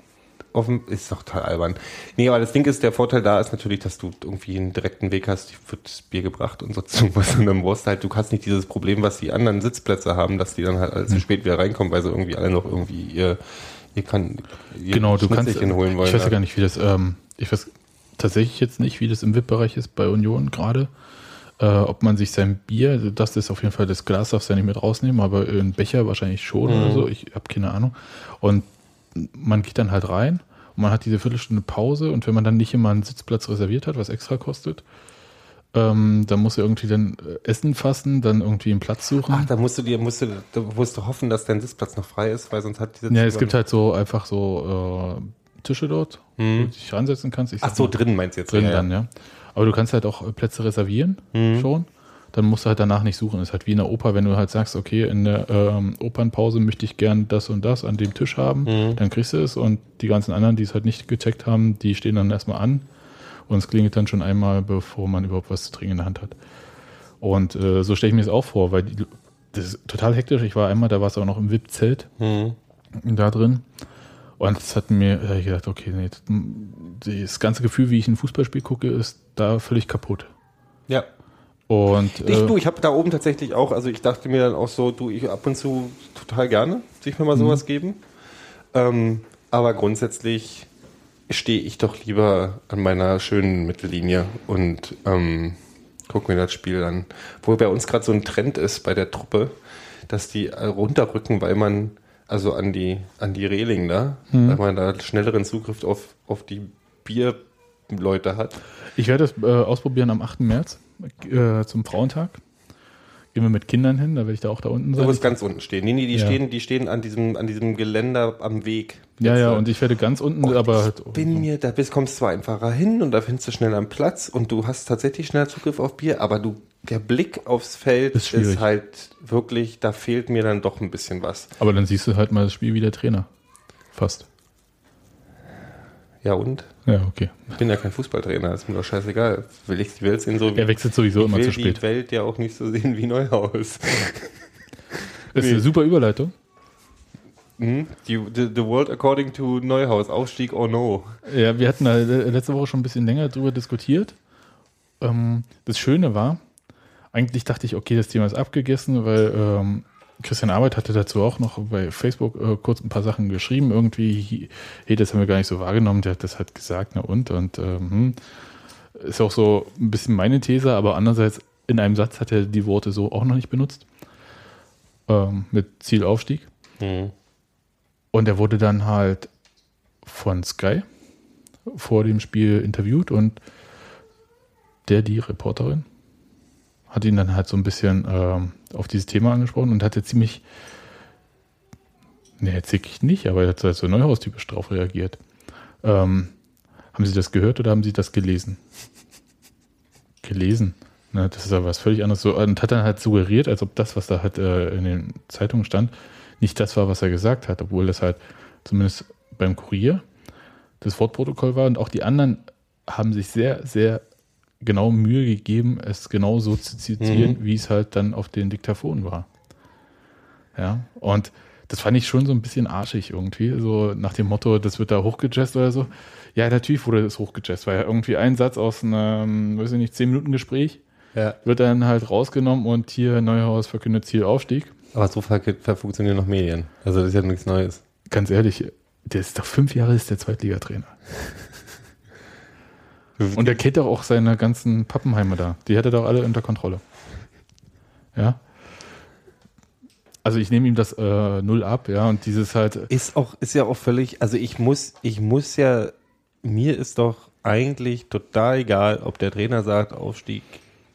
auf dem, ist doch total albern. Nee, aber das Ding ist, der Vorteil da ist natürlich, dass du irgendwie einen direkten Weg hast, wird das Bier gebracht und sonst irgendwas und dann brauchst du halt, du hast nicht dieses Problem, was die anderen Sitzplätze haben, dass die dann halt zu spät wieder reinkommen, weil sie irgendwie alle noch irgendwie ihr, ihr kann, ihr Genau, du kannst. Holen wollen. ich weiß ja da. gar nicht, wie das. Ähm, ich weiß tatsächlich jetzt nicht, wie das im VIP-Bereich ist bei Union gerade. Äh, ob man sich sein Bier, das ist auf jeden Fall das Glas darfst du ja nicht mit rausnehmen, aber einen Becher wahrscheinlich schon Mhm. oder so. Ich habe keine Ahnung. Und man geht dann halt rein und man hat diese Viertelstunde Pause und wenn man dann nicht immer einen Sitzplatz reserviert hat, was extra kostet, ähm, dann muss er irgendwie dann äh, Essen fassen, dann irgendwie einen Platz suchen. Ach, da musst du dir, musst du, da musst du hoffen, dass dein Sitzplatz noch frei ist, weil sonst hat diese ja, es gibt halt so einfach so äh, Tische dort, wo du dich reinsetzen kannst. Ich Ach so, mal- drin meinst du jetzt? drin ja, dann, ja. Aber du kannst halt auch äh, Plätze reservieren schon. Dann musst du halt danach nicht suchen. ist halt wie in der Oper, wenn du halt sagst, okay, in der ähm, Opernpause möchte ich gern das und das an dem Tisch haben, dann kriegst du es und die ganzen anderen, die es halt nicht gecheckt haben, die stehen dann erstmal an und es klingelt dann schon einmal, bevor man überhaupt was zu trinken in der Hand hat. Und äh, so stelle ich mir das auch vor, weil die, das ist total hektisch. Ich war einmal, da war es auch noch im VIP-Zelt da drin. Und das hat mir da ich gedacht, okay, nee, das- ganze Gefühl, wie ich ein Fußballspiel gucke, ist da völlig kaputt. Ja. Und Ich, äh, du, ich habe da oben tatsächlich auch, also ich dachte mir dann auch so, du, ich ab und zu total gerne, sich mir mal sowas geben. Ähm, aber grundsätzlich stehe ich doch lieber an meiner schönen Mittellinie und ähm, guck mir das Spiel an. Wo bei uns gerade so ein Trend ist bei der Truppe, dass die äh, runterrücken, weil man, also an die, an die Reling da, weil man da schnelleren Zugriff auf, auf die Bierleute hat. ich werde das äh, ausprobieren am 8. März äh, zum Frauentag. Gehen wir mit Kindern hin, da werde ich da auch da unten Du sein. musst ganz unten stehen. Nee, nee, die Ja. stehen, die stehen an diesem, an diesem Geländer am Weg. ja, ja, Jetzt, und ich werde ganz unten, aber halt, ich bin mir, da bist, kommst zwar einfacher hin und da findest du schnell am Platz und du hast tatsächlich schnell Zugriff auf Bier, aber du, der Blick aufs Feld Ist ist, halt wirklich, da fehlt mir dann doch ein bisschen was. aber dann siehst du halt mal das Spiel wie der Trainer. Fast. Ja und? Ja, okay. Ich bin ja kein Fußballtrainer, ist mir doch scheißegal. Will ich die Welt sehen so. Er wechselt sowieso ich immer will zu die spät. Welt ja auch nicht so sehen wie Neuhaus. Das ist eine super Überleitung. Hm? Die, the, the World According to Neuhaus, Aufstieg or no. Ja, wir hatten da le- letzte Woche schon ein bisschen länger drüber diskutiert. Ähm, das Schöne war, eigentlich dachte ich, okay, das Thema ist abgegessen, weil ähm, Christian Arbeit hatte dazu auch noch bei Facebook äh, kurz ein paar Sachen geschrieben. Irgendwie, hey, das haben wir gar nicht so wahrgenommen. Der hat das halt gesagt, na und? Und ähm, hm. ist auch so ein bisschen meine These, aber andererseits in einem Satz hat er die Worte so auch noch nicht benutzt. Ähm, mit Zielaufstieg. Und er wurde dann halt von Sky vor dem Spiel interviewt und der, die Reporterin, hat ihn dann halt so ein bisschen ähm, auf dieses Thema angesprochen und hatte ziemlich, ne, zickig nicht, aber er hat halt so Neuhaus-typisch drauf reagiert. Ähm, haben Sie das gehört oder haben Sie das gelesen? gelesen. Ne, das ist aber was völlig anderes. So, und hat dann halt suggeriert, als ob das, was da halt äh, in den Zeitungen stand, nicht das war, was er gesagt hat, obwohl das halt zumindest beim Kurier das Wortprotokoll war und auch die anderen haben sich sehr, sehr genau Mühe gegeben, es genau so zu zitieren, wie es halt dann auf den Diktaphonen war. Ja, und das fand ich schon so ein bisschen arschig irgendwie, so nach dem Motto, das wird da hochgejazzt oder so. Ja, natürlich wurde das hochgejazzt, weil ja irgendwie ein Satz aus einem, weiß ich nicht, 10 Minuten Gespräch Ja. wird dann halt rausgenommen und hier Neuhaus verkündet Zielaufstieg. Aber so ver- funktionieren noch Medien. Also das ist ja nichts Neues. Ganz ehrlich, der ist doch fünf Jahre ist der Zweitligatrainer. Und er kennt doch auch seine ganzen Pappenheime da. Die hat er doch alle unter Kontrolle. Ja. Also ich nehme ihm das äh, null ab, ja, und dieses halt, Ist auch, ist ja auch völlig, also ich muss, ich muss ja, mir ist doch eigentlich total egal, ob der Trainer sagt, Aufstieg,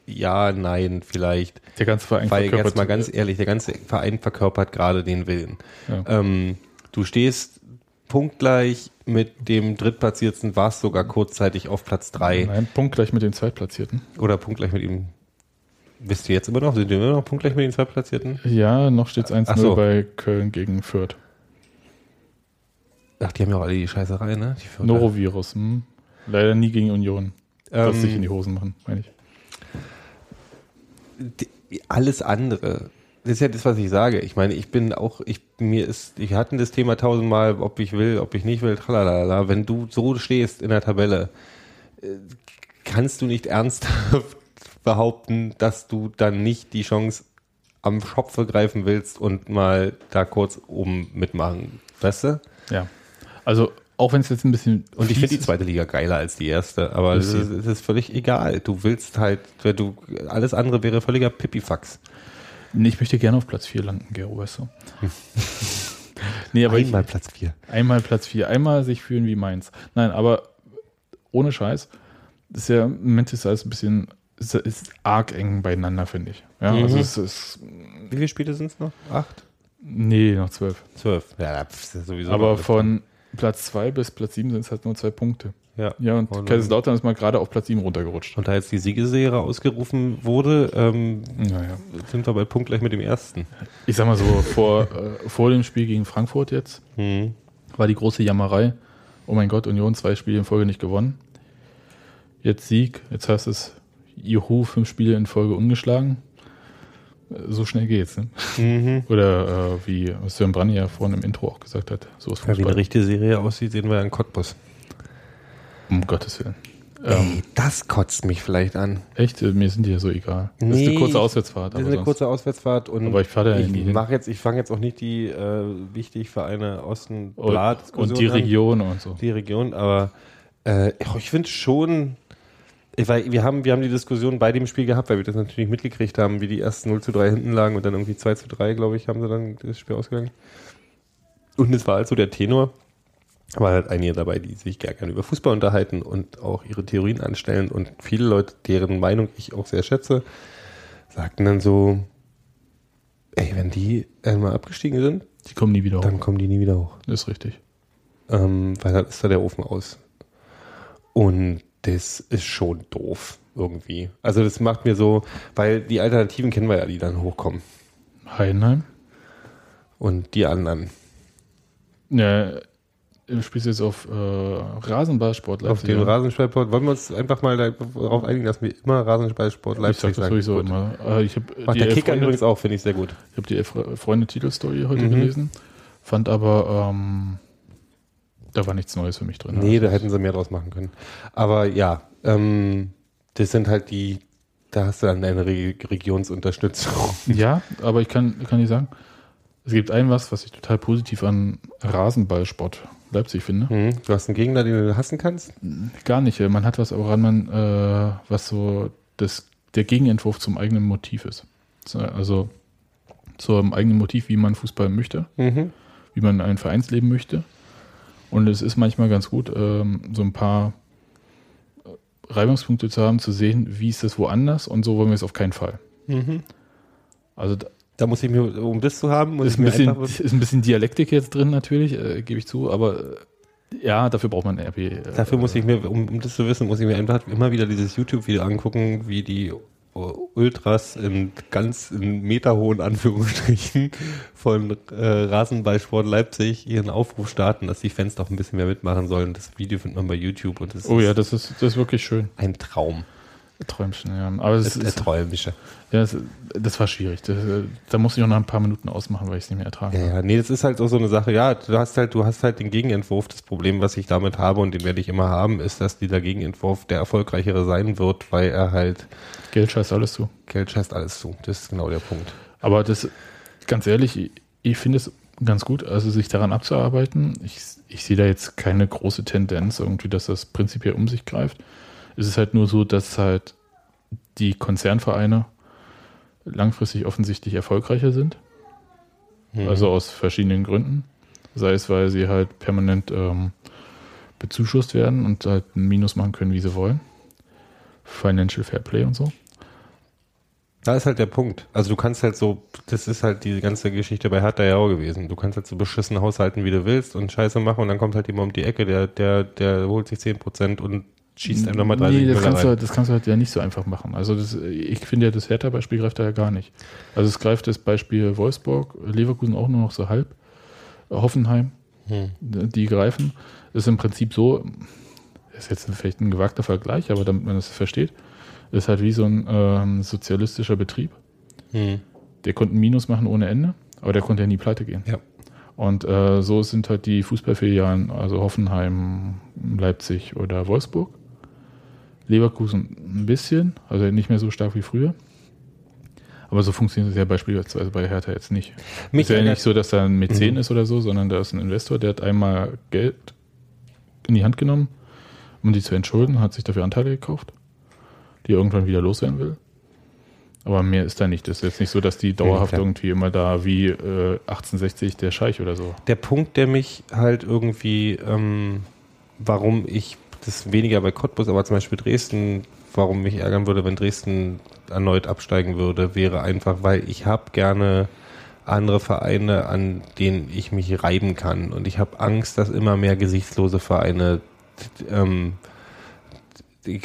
ja, nein, vielleicht. der ganze Verein Weil verkörpert- jetzt mal ganz ehrlich, der ganze Verein verkörpert gerade den Willen. Ja. Ähm, du stehst punktgleich mit dem Drittplatzierten, warst sogar kurzzeitig auf Platz drei Nein, Punkt gleich mit den Zweitplatzierten. oder punktgleich mit ihm. Wisst ihr jetzt immer noch? Sind wir immer noch punktgleich mit den Zweitplatzierten? Ja, noch steht es 1-0 Ach so. bei Köln gegen Fürth. Ach, die haben ja auch alle die Scheißerei, ne? Die. Norovirus, hm. Leider nie gegen Union. Was Ähm, sich in die Hosen machen, meine ich. die- alles andere. Das ist ja das, was ich sage. Ich meine, ich bin auch, ich, mir ist, ich hatten das Thema tausendmal, ob ich will, ob ich nicht will, tralalala. Wenn du so stehst in der Tabelle, äh, kannst du nicht ernsthaft behaupten, dass du dann nicht die Chance am Schopfe greifen willst und mal da kurz oben mitmachen. Weißt du? Ja. Also, auch wenn es jetzt ein bisschen. Und ich finde die zweite Liga geiler als die erste, aber es Ist ist, völlig egal. Du willst halt, du, alles andere wäre völliger Pipifax. Nee, ich möchte gerne auf Platz 4 landen, Gero, weißt du. nee, aber Einmal ich, Platz vier. einmal Platz 4, einmal sich fühlen wie Mainz. Nein, aber ohne Scheiß, das ist ja, im Moment ist alles ein bisschen, ist, ist arg eng beieinander, finde ich. Ja, Mhm. also es ist, Wie viele Spiele sind es noch? Acht? nee, noch zwölf. Zwölf. Ja, pf, ist ja sowieso. Aber von Platz 2 bis Platz 7 sind es halt nur zwei Punkte. Ja. Ja, und Kaiserslautern ist mal gerade auf Platz 7 runtergerutscht. Und da jetzt die Siegesserie ausgerufen wurde, ähm, Naja. sind wir bei punktgleich mit dem ersten. Ich sag mal so, vor, äh, vor dem Spiel gegen Frankfurt jetzt Mhm. war die große Jammerei. Oh mein Gott, Union zwei Spiele in Folge nicht gewonnen. Jetzt Sieg, jetzt heißt es, Juhu, fünf Spiele in Folge ungeschlagen. Äh, So schnell geht's. Ne? Mhm. Oder äh, wie Sören Branny ja vorhin im Intro auch gesagt hat, so ist Ja, wie eine Fußball. richtige Serie aussieht, sehen wir ja in Cottbus. Um Gottes Willen. Ähm, Ey, das kotzt mich vielleicht an. echt, äh, mir sind die ja so egal. Das ist Nee, eine kurze Auswärtsfahrt. Das ist eine kurze Auswärtsfahrt und Aber ich fahre da ich mache jetzt, ich fange jetzt auch nicht die äh, wichtig Vereine Osten und, und die an. Region und so. die Region, aber äh, ich finde schon, ich- weil wir haben, wir haben die Diskussion bei dem Spiel gehabt, weil wir das natürlich mitgekriegt haben, wie die erst 0 zu 3 hinten lagen und dann irgendwie 2 zu 3, glaube ich, haben sie dann das Spiel ausgegangen. Und es war halt so der Tenor, war halt einige dabei, die sich gar gerne über Fußball unterhalten und auch ihre Theorien anstellen und viele Leute, deren Meinung ich auch sehr schätze, sagten dann so, ey, wenn die einmal abgestiegen sind, Die kommen nie wieder hoch. dann kommen die nie wieder hoch Das ist richtig. ähm, weil dann ist da der Ofen aus. Und das ist schon doof irgendwie. Also das macht mir so, weil die Alternativen kennen wir ja, die dann hochkommen. Heidenheim. Und die anderen. Ja, du spielst jetzt auf äh, Rasenballsport Auf den ja. Rasenballsport, wollen wir uns einfach mal darauf einigen, dass wir immer Rasenballsport Ich Leipzig sag das sagen? immer. Äh, ich habe Macht der Kicker übrigens auch, finde ich sehr gut. ich hab die Elf Freunde Titelstory heute Mhm. gelesen, fand aber, ähm, da war nichts Neues für mich drin. Nee, da Also, hätten sie mehr draus machen können. Aber ja, ähm, das sind halt die, da hast du dann deine Re Regionsunterstützung. Ja, aber ich kann, kann dir sagen, es gibt ein was, was ich total positiv an Rasenballsport Leipzig finde. Hm, Du hast einen Gegner, den du hassen kannst? Gar nicht. Man hat was, woran man, äh, was so das, der Gegenentwurf zum eigenen Motiv ist. So, Also zum eigenen Motiv, wie man Fußball möchte, Mhm. wie man ein Vereinsleben möchte. Und es ist manchmal ganz gut, ähm, so ein paar äh, Reibungspunkte zu haben, zu sehen, wie ist das woanders und so wollen wir es auf keinen Fall. Mhm. Also da muss ich mir, um das zu haben, muss ist ich ein, mir bisschen, ist ein bisschen Dialektik jetzt drin natürlich, äh, gebe ich zu, aber äh, Ja, dafür braucht man RP. äh, Dafür muss ich mir, um, um das zu wissen, muss ich mir einfach immer wieder dieses YouTube-Video angucken, wie die Ultras in ganz in meterhohen Anführungsstrichen von äh, Rasenballsport Leipzig ihren Aufruf starten, dass die Fans doch ein bisschen mehr mitmachen sollen. Das Video findet man bei YouTube und das Oh ist ja, das ist, das ist wirklich schön. ein Traum. Träumchen, ja. Aber es der Träumische. ja, das, das war schwierig. Das, äh, da musste ich auch nach ein paar Minuten ausmachen, weil ich es nicht mehr ertragen Ja, ja, nee, das ist halt auch so eine Sache, ja, du hast halt, du hast halt den Gegenentwurf. Das Problem, was ich damit habe und den werde ich immer haben, ist, dass dieser Gegenentwurf der erfolgreichere sein wird, weil er halt Geld scheißt alles zu. Geld scheißt alles zu. Das ist genau der Punkt. Aber das, ganz ehrlich, ich, ich finde es ganz gut, also sich daran abzuarbeiten. Ich, ich sehe da jetzt keine große Tendenz irgendwie, dass das prinzipiell um sich greift. Es ist halt nur so, dass halt die Konzernvereine langfristig offensichtlich erfolgreicher sind. Also aus verschiedenen Gründen. Sei es, weil sie halt permanent ähm, bezuschusst werden und halt ein Minus machen können, wie sie wollen. Financial Fair Play und so. Da ist halt der Punkt. Also du kannst halt so, das ist halt diese ganze Geschichte bei Hertha ja auch gewesen. Du kannst halt so beschissen haushalten, wie du willst und Scheiße machen und dann kommt halt jemand um die Ecke, der, der, der holt sich 10% und schießt einem nochmal 30 Nee, das kannst, du, rein. halt- das kannst du halt ja nicht so einfach machen. Also das, ich finde ja, das Hertha-Beispiel greift da ja gar nicht. Also es greift das Beispiel Wolfsburg, Leverkusen auch nur noch so halb, Hoffenheim, Hm. die greifen. Das ist im Prinzip so, ist jetzt vielleicht ein gewagter Vergleich, aber damit man das versteht, ist halt wie so ein ähm, sozialistischer Betrieb. Hm. Der konnte ein Minus machen ohne Ende, aber der konnte ja nie pleite gehen. Ja. Und äh, so sind halt die Fußballfilialen, also Hoffenheim, Leipzig oder Wolfsburg. Leverkusen ein bisschen, also nicht mehr so stark wie früher. Aber so funktioniert es ja beispielsweise bei Hertha jetzt nicht. Mich ist ja nicht so, dass da ein Mäzen Mhm. ist oder so, sondern da ist ein Investor, der hat einmal Geld in die Hand genommen, um die zu entschulden, hat sich dafür Anteile gekauft, die er irgendwann wieder loswerden will. Aber mehr ist da nicht. Das ist jetzt nicht so, dass die dauerhaft klar. irgendwie immer da wie äh, 1860 der Scheich oder so. Der Punkt, der mich halt irgendwie, ähm, warum ich das weniger bei Cottbus, aber zum Beispiel Dresden, warum mich ärgern würde, wenn Dresden erneut absteigen würde, wäre einfach, weil ich habe gerne andere Vereine, an denen ich mich reiben kann. Und ich habe Angst, dass immer mehr gesichtslose Vereine ähm,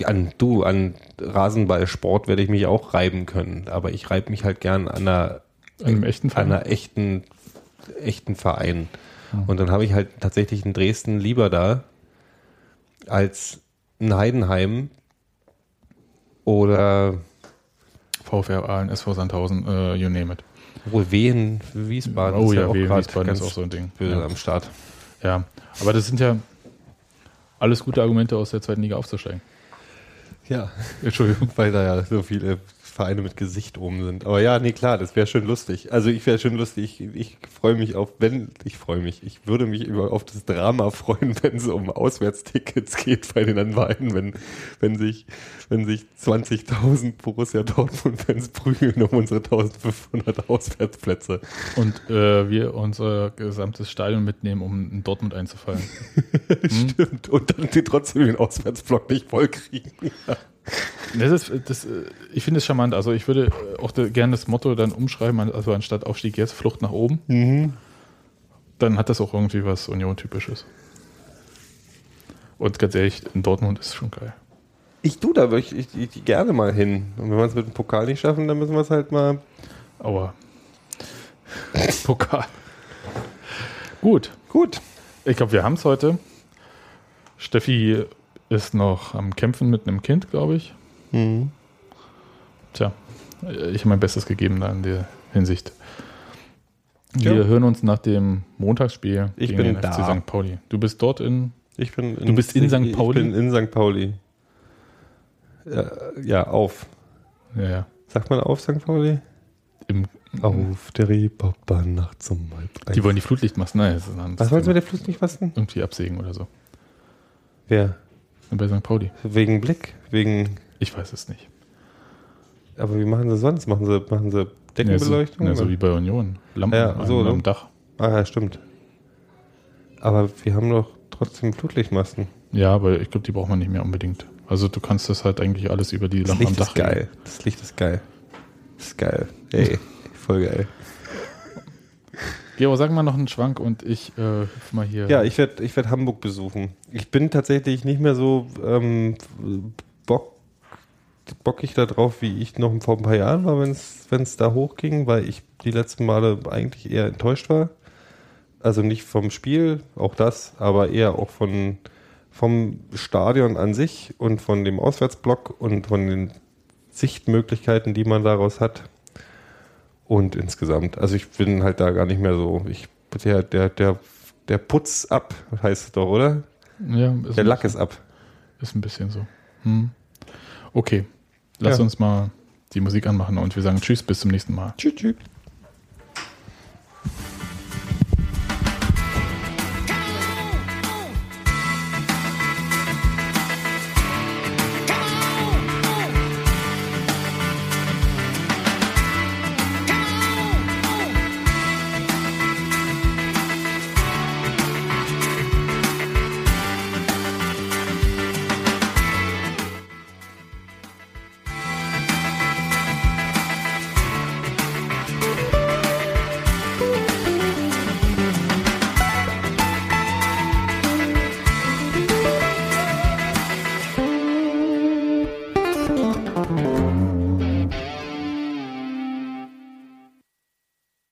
an du, an Rasenballsport werde ich mich auch reiben können. Aber ich reibe mich halt gern an einer einem echten an Verein? einer echten, echten Verein. Und dann habe ich halt tatsächlich in Dresden lieber da als ein Heidenheim oder VfR Aalen, SV Sandhausen, äh, you name it. wohl Wehen, Wiesbaden oh ist ja, auch Wien, grad Wiesbaden ganz ist auch so ein Ding. böse Ja. am Start. ja, aber das sind ja alles gute Argumente, aus der zweiten Liga aufzusteigen. Ja, Entschuldigung. weil da ja so viele Vereine mit Gesicht oben sind. Aber ja, nee, klar, das wäre schön lustig. Also ich wäre schön lustig. Ich, ich freue mich auf, wenn, ich freue mich, ich würde mich über, auf das Drama freuen, wenn es um Auswärtstickets geht bei den Vereinen, wenn, wenn sich, wenn sich 20.000 Borussia Dortmund-Fans prügeln um unsere 1.500 Auswärtsplätze. Und äh, wir unser gesamtes Stadion mitnehmen, um in Dortmund einzufallen. Stimmt. Und dann die trotzdem den Auswärtsblock nicht voll kriegen. Das ist, das, äh, ich finde es charmant. Also ich würde äh, auch gerne das Motto dann umschreiben, also anstatt Aufstieg jetzt, Flucht nach oben. Dann hat das auch irgendwie was Union-typisches. Und ganz ehrlich, in Dortmund ist es schon geil. Ich tu da wirklich ich, ich, gerne mal hin. Und wenn wir es mit dem Pokal nicht schaffen, dann müssen wir es halt mal. Aua. Pokal. Gut. Gut. Ich glaube, wir haben es heute. Steffi ist noch am Kämpfen mit einem Kind, glaube ich. Mhm. Tja, ich habe mein Bestes gegeben da in der Hinsicht. Ja. Wir hören uns nach dem Montagsspiel Ich gegen bin den da. FC St. Pauli. Du bist dort in. Ich bin Du bist in St. Pauli? Ich bin in St. Pauli. Ja, ja, auf. Ja, ja. Sagt man auf St. Pauli? Im, Auf der Reeperbahn nachts um halb die wollen die Flutlichtmasten. Nein, das ist ein Was wollen sie mit der fassen? Irgendwie absägen oder so. Wer? Bei St. Pauli. Wegen Blick? Wegen. Ich weiß es nicht. Aber wie machen sie sonst? Machen sie, machen sie Deckenbeleuchtung? Ja, so, ja, so wie bei Union. Lampen Ja, so, am? Dach. ah, ja, stimmt. Aber wir haben doch trotzdem Flutlichtmasten. Ja, aber ich glaube, die braucht man nicht mehr unbedingt. Also du kannst das halt eigentlich alles über die Das Lampen am Licht Dach ist geil. Das Licht ist geil. Das ist geil. Ey, voll geil. Gero, sag mal noch einen Schwank und ich äh, mal hier. Ja, ich werde ich werd Hamburg besuchen. Ich bin tatsächlich nicht mehr so ähm, bock, bockig da drauf, wie ich noch vor ein paar Jahren war, wenn es da hochging, weil ich die letzten Male eigentlich eher enttäuscht war. Also nicht vom Spiel, auch das, aber eher auch von, vom Stadion an sich und von dem Auswärtsblock und von den Sichtmöglichkeiten, die man daraus hat. Und insgesamt, also ich bin halt da gar nicht mehr so, ich, der, der, der, der Putz ab, heißt es doch, oder? Ja, der Lack ist ab. Ist ein bisschen so. Hm. Okay, lass Ja. uns mal die Musik anmachen und wir sagen Tschüss, bis zum nächsten Mal. Tschüss, tschüss.